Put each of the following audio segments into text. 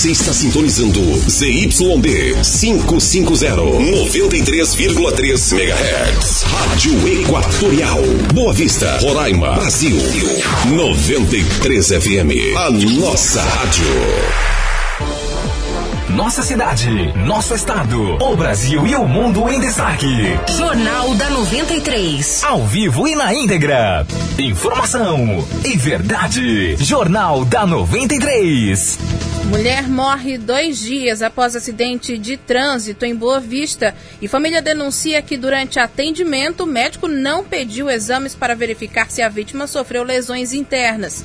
Você está sintonizando ZYD 550, 93,3 MHz. Rádio Equatorial. Boa Vista, Roraima, Brasil. 93 FM. A nossa rádio. Nossa cidade, nosso estado, o Brasil e o mundo em destaque. Jornal da 93. Ao vivo e na íntegra. Informação e verdade. Jornal da 93. Mulher morre dois dias após acidente de trânsito em Boa Vista e família denuncia que durante atendimento o médico não pediu exames para verificar se a vítima sofreu lesões internas.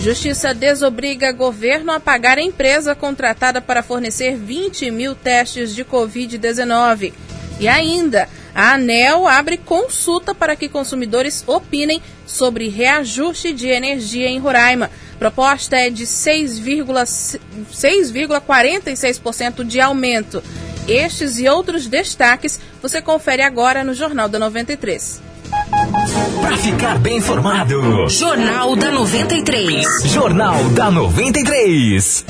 Justiça desobriga governo a pagar a empresa contratada para fornecer 20 mil testes de Covid-19. E ainda, a ANEL abre consulta para que consumidores opinem sobre reajuste de energia em Roraima. Proposta é de 6,46% de aumento. Estes e outros destaques você confere agora no Jornal da 93. Para ficar bem informado. Jornal da 93. Jornal da 93.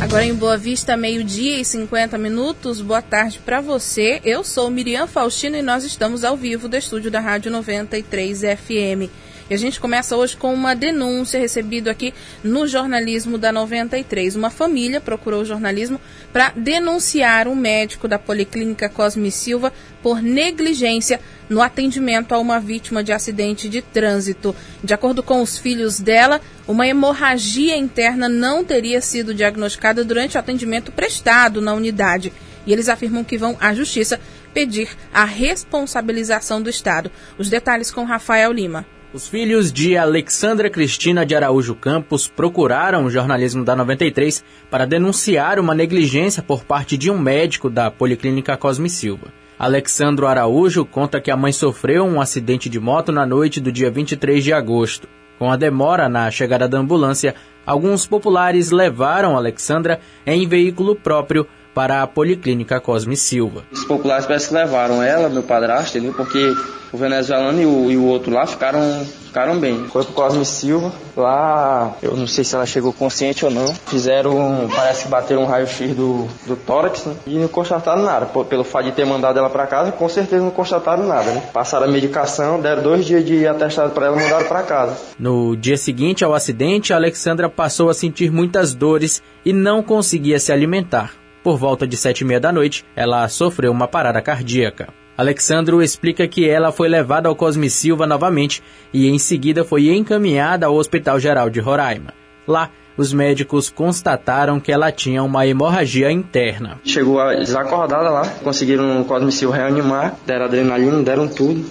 Agora em Boa Vista, meio-dia e 50 minutos. Boa tarde para você. Eu sou Miriam Faustino e nós estamos ao vivo do estúdio da Rádio 93 FM. E a gente começa hoje com uma denúncia recebida aqui no jornalismo da 93. Uma família procurou o jornalismo para denunciar um médico da Policlínica Cosme Silva por negligência no atendimento a uma vítima de acidente de trânsito. De acordo com os filhos dela, uma hemorragia interna não teria sido diagnosticada durante o atendimento prestado na unidade. E eles afirmam que vão à justiça pedir a responsabilização do Estado. Os detalhes com Rafael Lima. Os filhos de Alexandra Cristina de Araújo Campos procuraram o jornalismo da 93 para denunciar uma negligência por parte de um médico da Policlínica Cosme Silva. Alexandro Araújo conta que a mãe sofreu um acidente de moto na noite do dia 23 de agosto. Com a demora na chegada da ambulância, alguns populares levaram Alexandra em veículo próprio para a Policlínica Cosme Silva. Os populares parece que levaram ela, meu padrasto, entendeu? Porque o venezuelano e o, e o outro lá ficaram, ficaram bem. Foi pro Cosme Silva, lá eu não sei se ela chegou consciente ou não. Fizeram, parece que bateram um raio-x do, do tórax né? e não constataram nada. Pô, pelo fato de ter mandado ela para casa, com certeza não constataram nada, né? Passaram a medicação, deram dois dias de atestado para ela e mandaram para casa. No dia seguinte ao acidente, a Alexandra passou a sentir muitas dores e não conseguia se alimentar. Por volta de sete e meia da noite, ela sofreu uma parada cardíaca. Alexandro explica que ela foi levada ao Cosme Silva novamente e em seguida foi encaminhada ao Hospital Geral de Roraima. Lá, os médicos constataram que ela tinha uma hemorragia interna. Chegou desacordada lá, conseguiram no Cosme Silva reanimar, deram adrenalina, deram tudo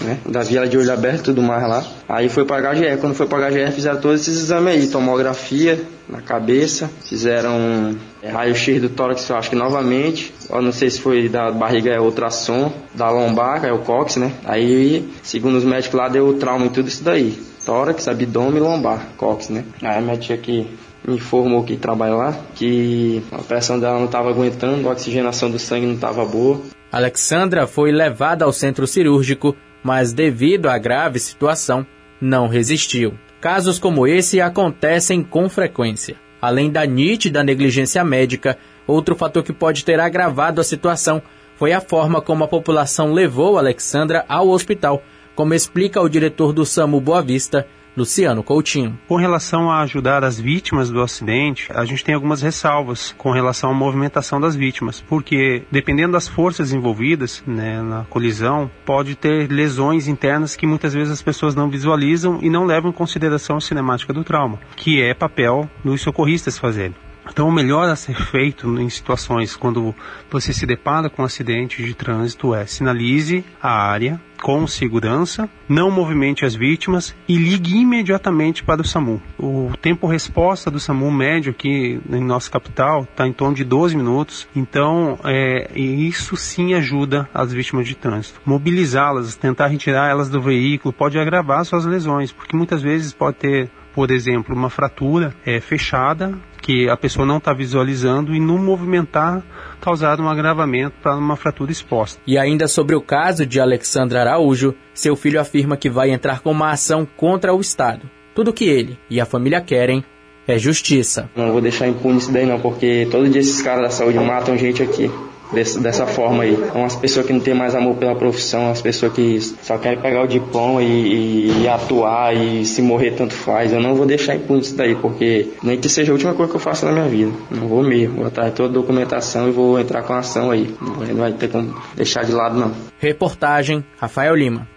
né? Da via de olho aberto e tudo mais lá. Aí foi pra HGE. Quando foi pra HGE fizeram todos esses exames aí, tomografia na cabeça, fizeram é, raio-x do tórax, eu acho que novamente. Eu não sei se foi da barriga é ultrassom, da lombar, é o cox, né? Aí, segundo os médicos lá, deu trauma em tudo isso daí. Tórax, abdômen e lombar, cox, né? Aí a médica aqui me informou que trabalha lá, que a pressão dela não estava aguentando, a oxigenação do sangue não estava boa. Alexandra foi levada ao centro cirúrgico mas devido à grave situação, não resistiu. Casos como esse acontecem com frequência. Além da nítida negligência médica, outro fator que pode ter agravado a situação foi a forma como a população levou Alexandra ao hospital, como explica o diretor do SAMU Boa Vista, Luciano Coutinho. Com relação a ajudar as vítimas do acidente, a gente tem algumas ressalvas com relação à movimentação das vítimas, porque dependendo das forças envolvidas né, na colisão, pode ter lesões internas que muitas vezes as pessoas não visualizam e não levam em consideração a cinemática do trauma, que é papel dos socorristas fazerem. Então, o melhor a ser feito em situações quando você se depara com um acidente de trânsito é sinalize a área com segurança, não movimente as vítimas e ligue imediatamente para o SAMU. O tempo resposta do SAMU médio aqui em nossa capital está em torno de 12 minutos, então é, isso sim ajuda as vítimas de trânsito. Mobilizá-las, tentar retirar elas do veículo pode agravar suas lesões, porque muitas vezes pode ter por exemplo, uma fratura é, fechada que a pessoa não está visualizando e no movimentar causar um agravamento para uma fratura exposta. E ainda sobre o caso de Alexandra Araújo, seu filho afirma que vai entrar com uma ação contra o Estado. Tudo que ele e a família querem é justiça. Não vou deixar impune isso daí não, porque todo dia esses caras da saúde matam gente aqui desse, dessa forma aí. São as pessoas que não têm mais amor pela profissão, as pessoas que só querem pegar o diploma e, e, e, atuar e se morrer tanto faz. Eu não vou deixar impune isso daí, porque nem que seja a última coisa que eu faço na minha vida. Não vou mesmo. Vou atrás toda a documentação e vou entrar com a ação aí. Não vai ter como deixar de lado, não. Reportagem Rafael Lima.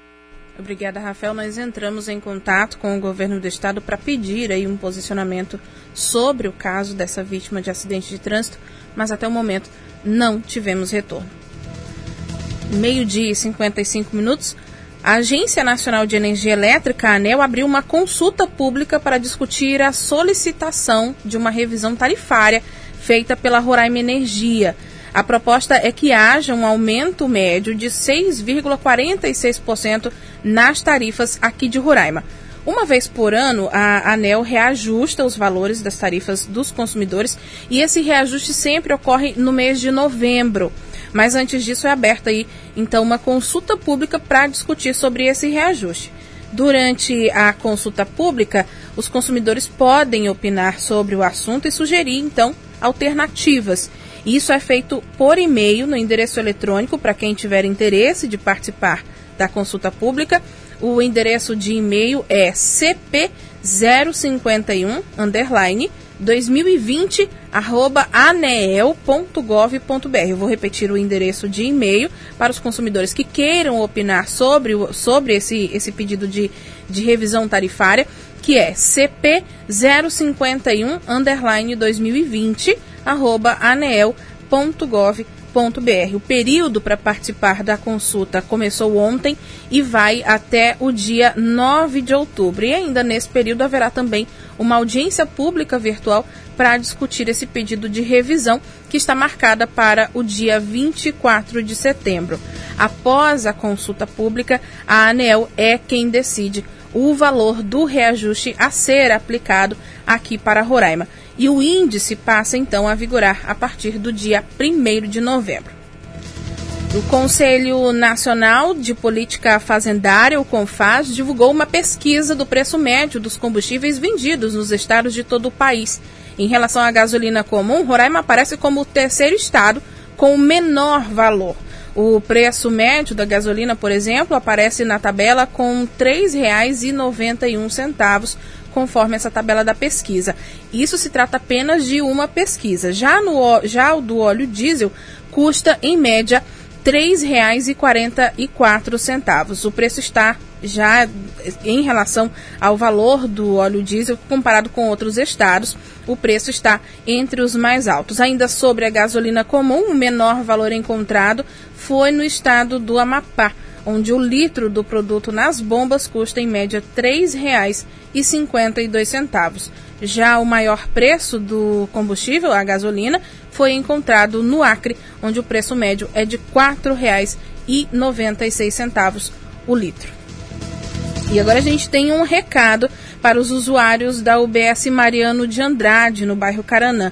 Obrigada, Rafael. Nós entramos em contato com o governo do estado para pedir aí um posicionamento sobre o caso dessa vítima de acidente de trânsito, mas até o momento não tivemos retorno. Meio-dia e 55 minutos. A Agência Nacional de Energia Elétrica, ANEL, abriu uma consulta pública para discutir a solicitação de uma revisão tarifária feita pela Roraima Energia. A proposta é que haja um aumento médio de 6,46% nas tarifas aqui de Roraima. Uma vez por ano, a ANEL reajusta os valores das tarifas dos consumidores e esse reajuste sempre ocorre no mês de novembro. Mas antes disso é aberta aí, então, uma consulta pública para discutir sobre esse reajuste. Durante a consulta pública, os consumidores podem opinar sobre o assunto e sugerir, então, alternativas. Isso é feito por e-mail no endereço eletrônico para quem tiver interesse de participar da consulta pública o endereço de e-mail é cp051 underline 2020 arroba aneel.gov.br. Eu vou repetir o endereço de e-mail para os consumidores que queiram opinar sobre, sobre esse, esse pedido de, de revisão tarifária, que é cp051 underline 2020 arroba aneel.gov.br o período para participar da consulta começou ontem e vai até o dia 9 de outubro. E ainda nesse período haverá também uma audiência pública virtual para discutir esse pedido de revisão que está marcada para o dia 24 de setembro. Após a consulta pública, a ANEL é quem decide o valor do reajuste a ser aplicado aqui para Roraima e o índice passa então a vigorar a partir do dia 1 de novembro. O Conselho Nacional de Política Fazendária, o CONFAS, divulgou uma pesquisa do preço médio dos combustíveis vendidos nos estados de todo o país. Em relação à gasolina comum, Roraima aparece como o terceiro estado com o menor valor. O preço médio da gasolina, por exemplo, aparece na tabela com R$ 3,91 conforme essa tabela da pesquisa. Isso se trata apenas de uma pesquisa. Já, no, já o do óleo diesel custa, em média, R$ 3,44. O preço está já em relação ao valor do óleo diesel comparado com outros estados, o preço está entre os mais altos. Ainda sobre a gasolina comum, o menor valor encontrado foi no estado do Amapá, onde o litro do produto nas bombas custa em média R$ 3,52. Já o maior preço do combustível, a gasolina, foi encontrado no Acre, onde o preço médio é de R$ 4,96 o litro. E agora a gente tem um recado para os usuários da UBS Mariano de Andrade, no bairro Caranã.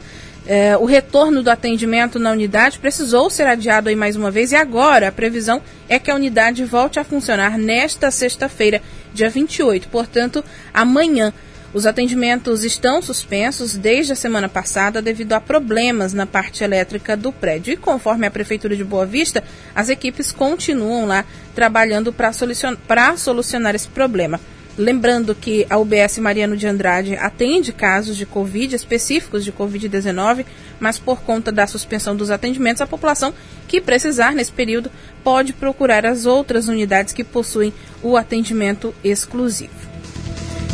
É, o retorno do atendimento na unidade precisou ser adiado aí mais uma vez e agora a previsão é que a unidade volte a funcionar nesta sexta-feira, dia 28, portanto, amanhã. Os atendimentos estão suspensos desde a semana passada devido a problemas na parte elétrica do prédio. E conforme a Prefeitura de Boa Vista, as equipes continuam lá trabalhando para solucionar, solucionar esse problema. Lembrando que a UBS Mariano de Andrade atende casos de Covid específicos de Covid-19, mas por conta da suspensão dos atendimentos, a população que precisar nesse período pode procurar as outras unidades que possuem o atendimento exclusivo.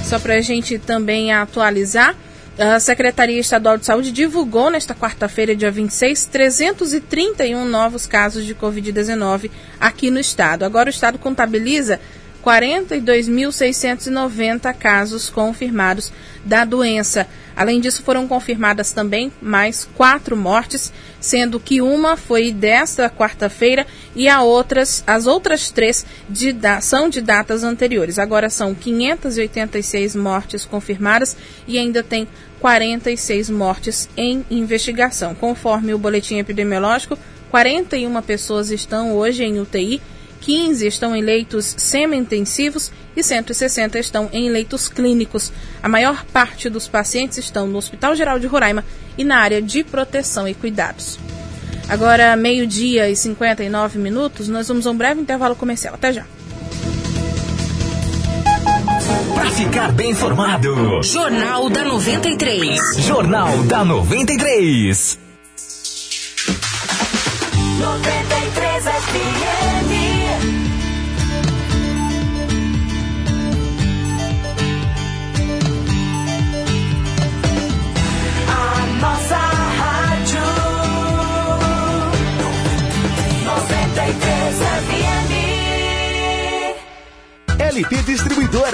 Só para a gente também atualizar, a Secretaria Estadual de Saúde divulgou nesta quarta-feira, dia 26, 331 novos casos de Covid-19 aqui no estado. Agora o estado contabiliza 42.690 casos confirmados da doença. Além disso, foram confirmadas também mais quatro mortes, sendo que uma foi desta quarta-feira e a outras, as outras três de, são de datas anteriores. Agora são 586 mortes confirmadas e ainda tem 46 mortes em investigação. Conforme o boletim epidemiológico, 41 pessoas estão hoje em UTI 15 estão em leitos semi-intensivos e 160 estão em leitos clínicos. A maior parte dos pacientes estão no Hospital Geral de Roraima e na área de proteção e cuidados. Agora, meio-dia e 59 minutos, nós vamos a um breve intervalo comercial. Até já. Para ficar bem informado, Jornal da 93. Jornal da 93. 93 FM.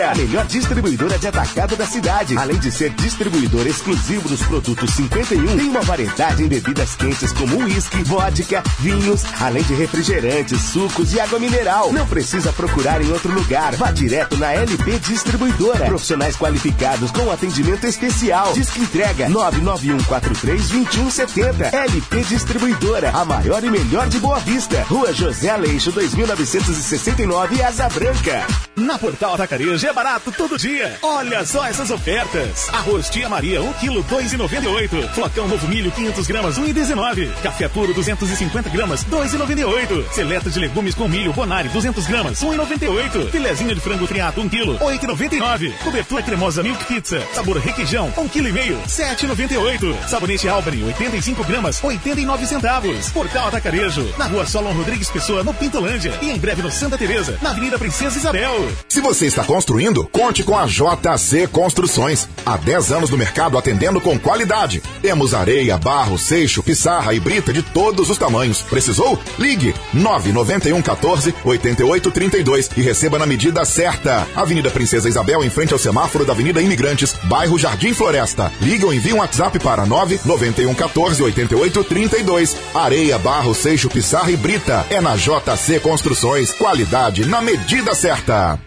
A melhor distribuidora de atacado da cidade. Além de ser distribuidor exclusivo dos produtos 51, tem uma variedade em bebidas quentes como uísque, vodka, vinhos, além de refrigerantes, sucos e água mineral. Não precisa procurar em outro lugar. Vá direto na LP Distribuidora. Profissionais qualificados com atendimento especial. Disque entrega 991432170. LP Distribuidora, a maior e melhor de Boa Vista. Rua José Aleixo, 2969, Asa Branca. Na Portal Atacarejo é barato todo dia. Olha só essas ofertas. Arroz Tia Maria, 1 kg, 2,98. Flocão Novo Milho, 500 gramas, 1,19. Café puro, 250 gramas, 2,98. Seleta de legumes com milho, Bonari, 200 gramas, 1,98. Filezinho de frango friato, 1 kg, 8,99. Cobertura cremosa Milk Pizza, sabor requeijão, 1 kg e meio, 7,98. Sabonete Albany, 85 gramas, 89 centavos. Portal Atacarejo, na rua Solon Rodrigues Pessoa, no Pintolândia. E em breve no Santa Teresa, na Avenida Princesa Isabel. Se você está construindo, conte com a JC Construções. Há 10 anos no mercado atendendo com qualidade. Temos areia, barro, seixo, pissarra e brita de todos os tamanhos. Precisou? Ligue 991 14 88 32 e receba na medida certa. Avenida Princesa Isabel, em frente ao semáforo da Avenida Imigrantes, bairro Jardim Floresta. Ligue ou envie um WhatsApp para 991 14 88 32. Areia, barro, seixo, pissarra e brita. É na JC Construções. Qualidade na medida certa.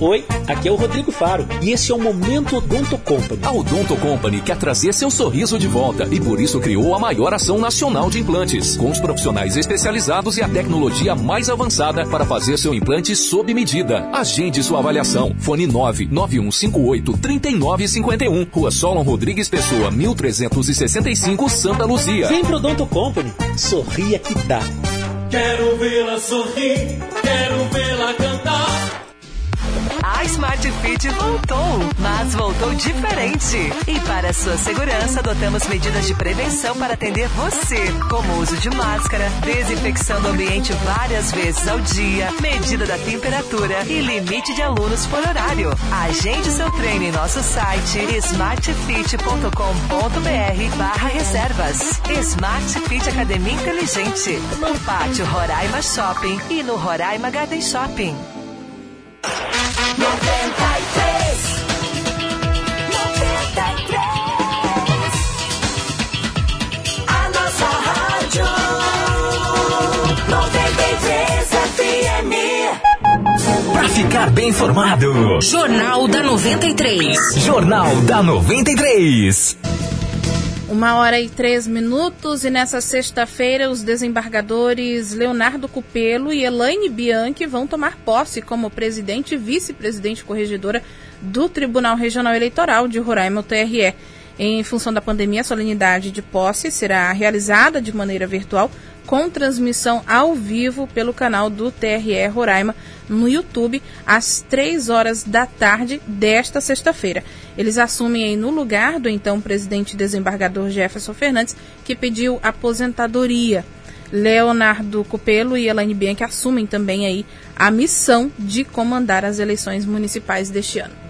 Oi, aqui é o Rodrigo Faro e esse é o Momento Odonto Company. A Odonto Company quer trazer seu sorriso de volta e por isso criou a maior ação nacional de implantes, com os profissionais especializados e a tecnologia mais avançada para fazer seu implante sob medida. Agende sua avaliação. Fone 99158 3951, Rua Solon Rodrigues Pessoa, 1365, Santa Luzia. Vem pro Odonto Company. Sorria que dá. Quero vê-la sorrir, Smart Fit voltou, mas voltou diferente. E para sua segurança, adotamos medidas de prevenção para atender você, como uso de máscara, desinfecção do ambiente várias vezes ao dia, medida da temperatura e limite de alunos por horário. Agende seu treino em nosso site smartfit.com.br barra reservas. Smart Fit Academia Inteligente, no Pátio Roraima Shopping e no Roraima Garden Shopping. Ficar bem informado, Jornal da 93. Jornal da 93. Uma hora e três minutos e nessa sexta-feira os desembargadores Leonardo Cupelo e Elaine Bianchi vão tomar posse como presidente e vice-presidente corregedora do Tribunal Regional Eleitoral de Roraima, o TRE. Em função da pandemia, a solenidade de posse será realizada de maneira virtual com transmissão ao vivo pelo canal do TRE Roraima no YouTube às 3 horas da tarde desta sexta-feira. Eles assumem aí no lugar do então presidente desembargador Jefferson Fernandes, que pediu aposentadoria. Leonardo Copelo e Elaine Bianchi assumem também aí a missão de comandar as eleições municipais deste ano.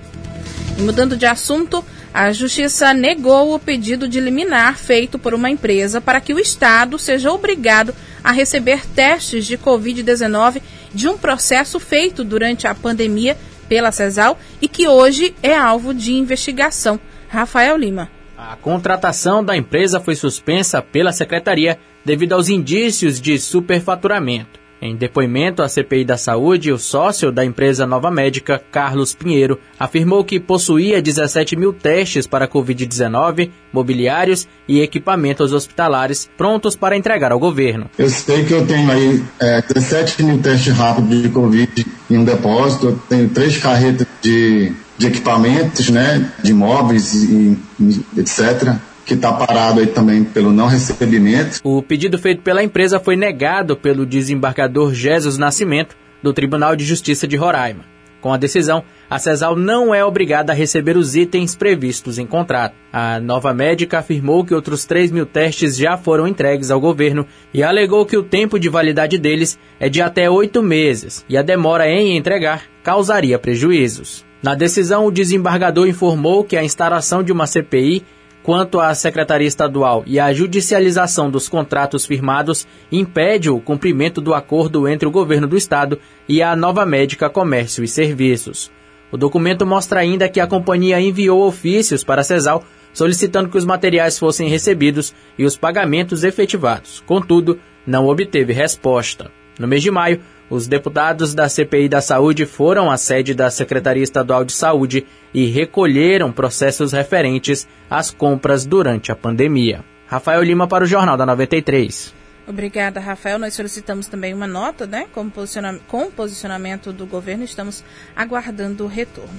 Mudando de assunto, a Justiça negou o pedido de liminar feito por uma empresa para que o Estado seja obrigado a receber testes de Covid-19 de um processo feito durante a pandemia pela CESAL e que hoje é alvo de investigação. Rafael Lima. A contratação da empresa foi suspensa pela secretaria devido aos indícios de superfaturamento. Em depoimento à CPI da Saúde, o sócio da empresa Nova Médica, Carlos Pinheiro, afirmou que possuía 17 mil testes para Covid-19, mobiliários e equipamentos hospitalares prontos para entregar ao governo. Eu sei que eu tenho aí é, 17 mil testes rápidos de Covid em um depósito, eu tenho três carretas de, de equipamentos, né, de móveis e, e etc que está parado aí também pelo não recebimento. O pedido feito pela empresa foi negado pelo desembargador Jesus Nascimento, do Tribunal de Justiça de Roraima. Com a decisão, a CESAL não é obrigada a receber os itens previstos em contrato. A nova médica afirmou que outros 3 mil testes já foram entregues ao governo e alegou que o tempo de validade deles é de até oito meses e a demora em entregar causaria prejuízos. Na decisão, o desembargador informou que a instalação de uma CPI quanto à Secretaria Estadual e à judicialização dos contratos firmados impede o cumprimento do acordo entre o governo do estado e a Nova Médica Comércio e Serviços. O documento mostra ainda que a companhia enviou ofícios para a CESAL solicitando que os materiais fossem recebidos e os pagamentos efetivados. Contudo, não obteve resposta. No mês de maio, os deputados da CPI da Saúde foram à sede da Secretaria Estadual de Saúde e recolheram processos referentes às compras durante a pandemia. Rafael Lima para o Jornal da 93. Obrigada, Rafael. Nós solicitamos também uma nota, né, com, posiciona com posicionamento do governo. Estamos aguardando o retorno.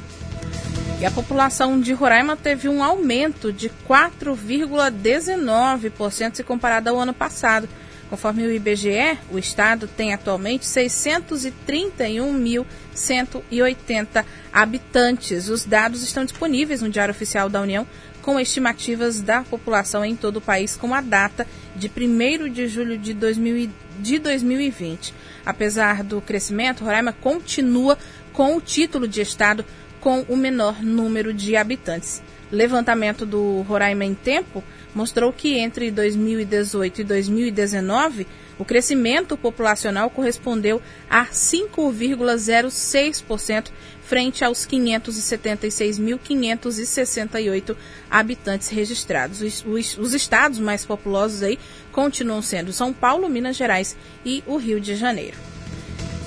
E a população de Roraima teve um aumento de 4,19% se comparado ao ano passado. Conforme o IBGE, o estado tem atualmente 631.180 habitantes. Os dados estão disponíveis no Diário Oficial da União com estimativas da população em todo o país com a data de 1 de julho de, 2000, de 2020. Apesar do crescimento, Roraima continua com o título de estado com o menor número de habitantes. Levantamento do Roraima em Tempo mostrou que entre 2018 e 2019, o crescimento populacional correspondeu a 5,06% frente aos 576.568 habitantes registrados. Os, os, os, estados mais populosos aí continuam sendo São Paulo, Minas Gerais e o Rio de Janeiro.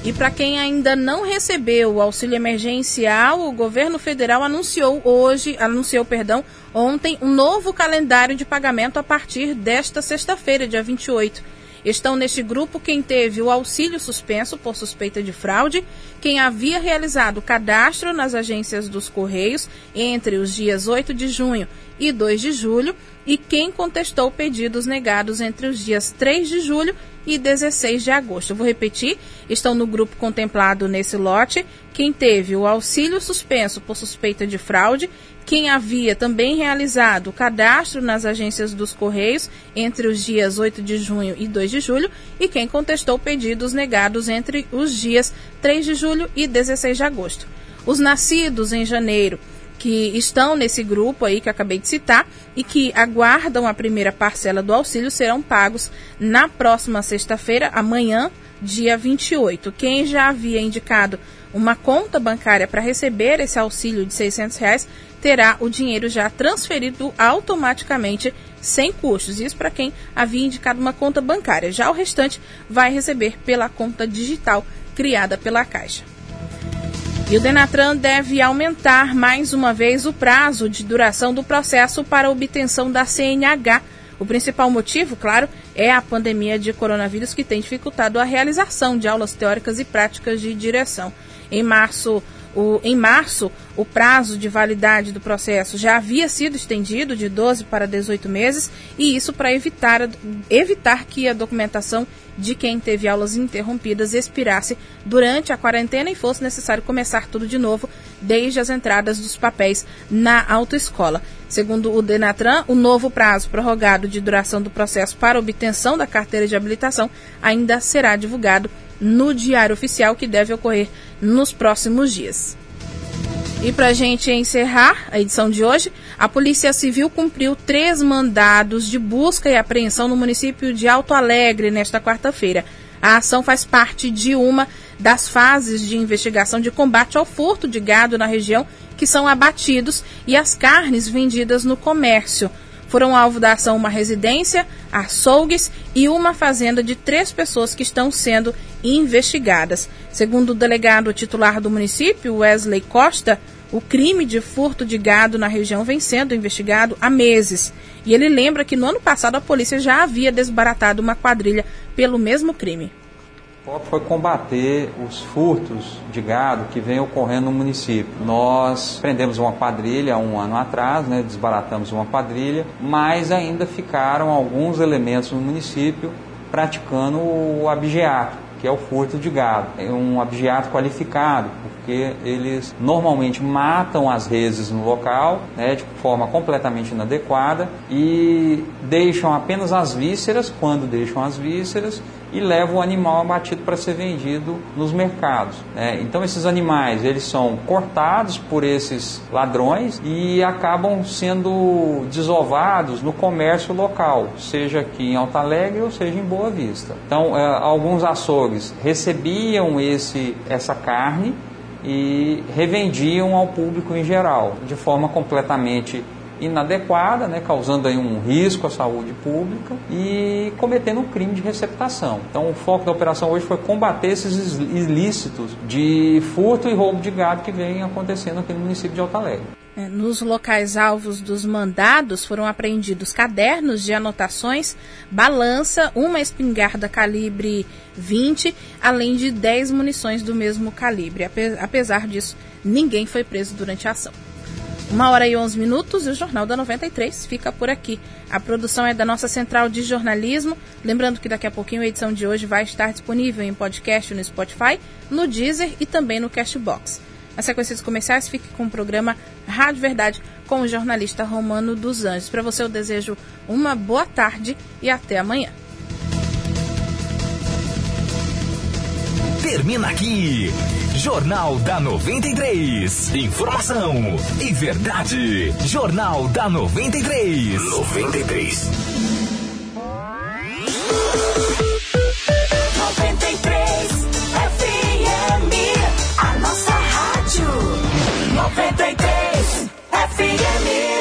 E para quem ainda não recebeu o auxílio emergencial, o governo federal anunciou hoje, anunciou, perdão, ontem um novo calendário de pagamento a partir desta sexta-feira, dia 28. Estão neste grupo quem teve o auxílio suspenso por suspeita de fraude, quem havia realizado cadastro nas agências dos Correios entre os dias 8 de junho e 2 de julho e quem contestou pedidos negados entre os dias 3 de julho e 16 de agosto. Eu vou repetir: estão no grupo contemplado nesse lote quem teve o auxílio suspenso por suspeita de fraude, quem havia também realizado o cadastro nas agências dos Correios entre os dias 8 de junho e 2 de julho e quem contestou pedidos negados entre os dias 3 de julho e 16 de agosto. Os nascidos em janeiro que estão nesse grupo aí que acabei de citar e que aguardam a primeira parcela do auxílio serão pagos na próxima sexta-feira, amanhã, dia 28. Quem já havia indicado uma conta bancária para receber esse auxílio de 600 reais terá o dinheiro já transferido automaticamente sem custos. Isso para quem havia indicado uma conta bancária. Já o restante vai receber pela conta digital criada pela Caixa. E o Denatran deve aumentar mais uma vez o prazo de duração do processo para obtenção da CNH. O principal motivo, claro, é a pandemia de coronavírus que tem dificultado a realização de aulas teóricas e práticas de direção. Em março, o, em março, o prazo de validade do processo já havia sido estendido de 12 para 18 meses, e isso para evitar, evitar que a documentação de quem teve aulas interrompidas expirasse durante a quarentena e fosse necessário começar tudo de novo desde as entradas dos papéis na autoescola. Segundo o Denatran, o novo prazo prorrogado de duração do processo para obtenção da carteira de habilitação ainda será divulgado no Diário Oficial, que deve ocorrer nos próximos dias. E para a gente encerrar a edição de hoje, a Polícia Civil cumpriu três mandados de busca e apreensão no município de Alto Alegre nesta quarta-feira. A ação faz parte de uma das fases de investigação de combate ao furto de gado na região que são abatidos e as carnes vendidas no comércio. Foram alvo da ação uma residência, açougues e uma fazenda de três pessoas que estão sendo investigadas. Segundo o delegado titular do município, Wesley Costa, o crime de furto de gado na região vem sendo investigado há meses. E ele lembra que no ano passado a polícia já havia desbaratado uma quadrilha pelo mesmo crime. Foco foi combater os furtos de gado que vem ocorrendo no município. Nós prendemos uma quadrilha um ano atrás, né, desbaratamos uma quadrilha, mas ainda ficaram alguns elementos no município praticando o abigeato, que é o furto de gado. É um abigeato qualificado, porque eles normalmente matam as reses no local, né, de forma completamente inadequada e deixam apenas as vísceras, quando deixam as vísceras, e levam o animal abatido para ser vendido nos mercados. né. então esses animais eles são cortados por esses ladrões e acabam sendo desovados no comércio local, seja aqui em Alta Alegre ou seja em Boa Vista. Então eh, alguns açougues recebiam esse essa carne e revendiam ao público em geral, de forma completamente inadequada, né, causando aí um risco à saúde pública e cometendo um crime de receptação. Então o foco da operação hoje foi combater esses ilícitos de furto e roubo de gado que vem acontecendo aqui no município de Alta Alegre. É, Nos locais alvos dos mandados foram apreendidos cadernos de anotações, balança, uma espingarda calibre 20, além de 10 munições do mesmo calibre. Ape- Apesar disso, ninguém foi preso durante a ação. Uma hora e 11 minutos e o Jornal da 93 fica por aqui. A produção é da nossa central de jornalismo. Lembrando que daqui a pouquinho a edição de hoje vai estar disponível em podcast no Spotify, no Deezer e também no Castbox. Na sequência dos comerciais, fique com o programa Rádio Verdade com o jornalista Romano dos Anjos. Para você eu desejo uma boa tarde e até amanhã. termina aqui. Jornal da 93. Informação e verdade. Jornal da 93. 93. 93 FM, a nossa rádio. 93 FM.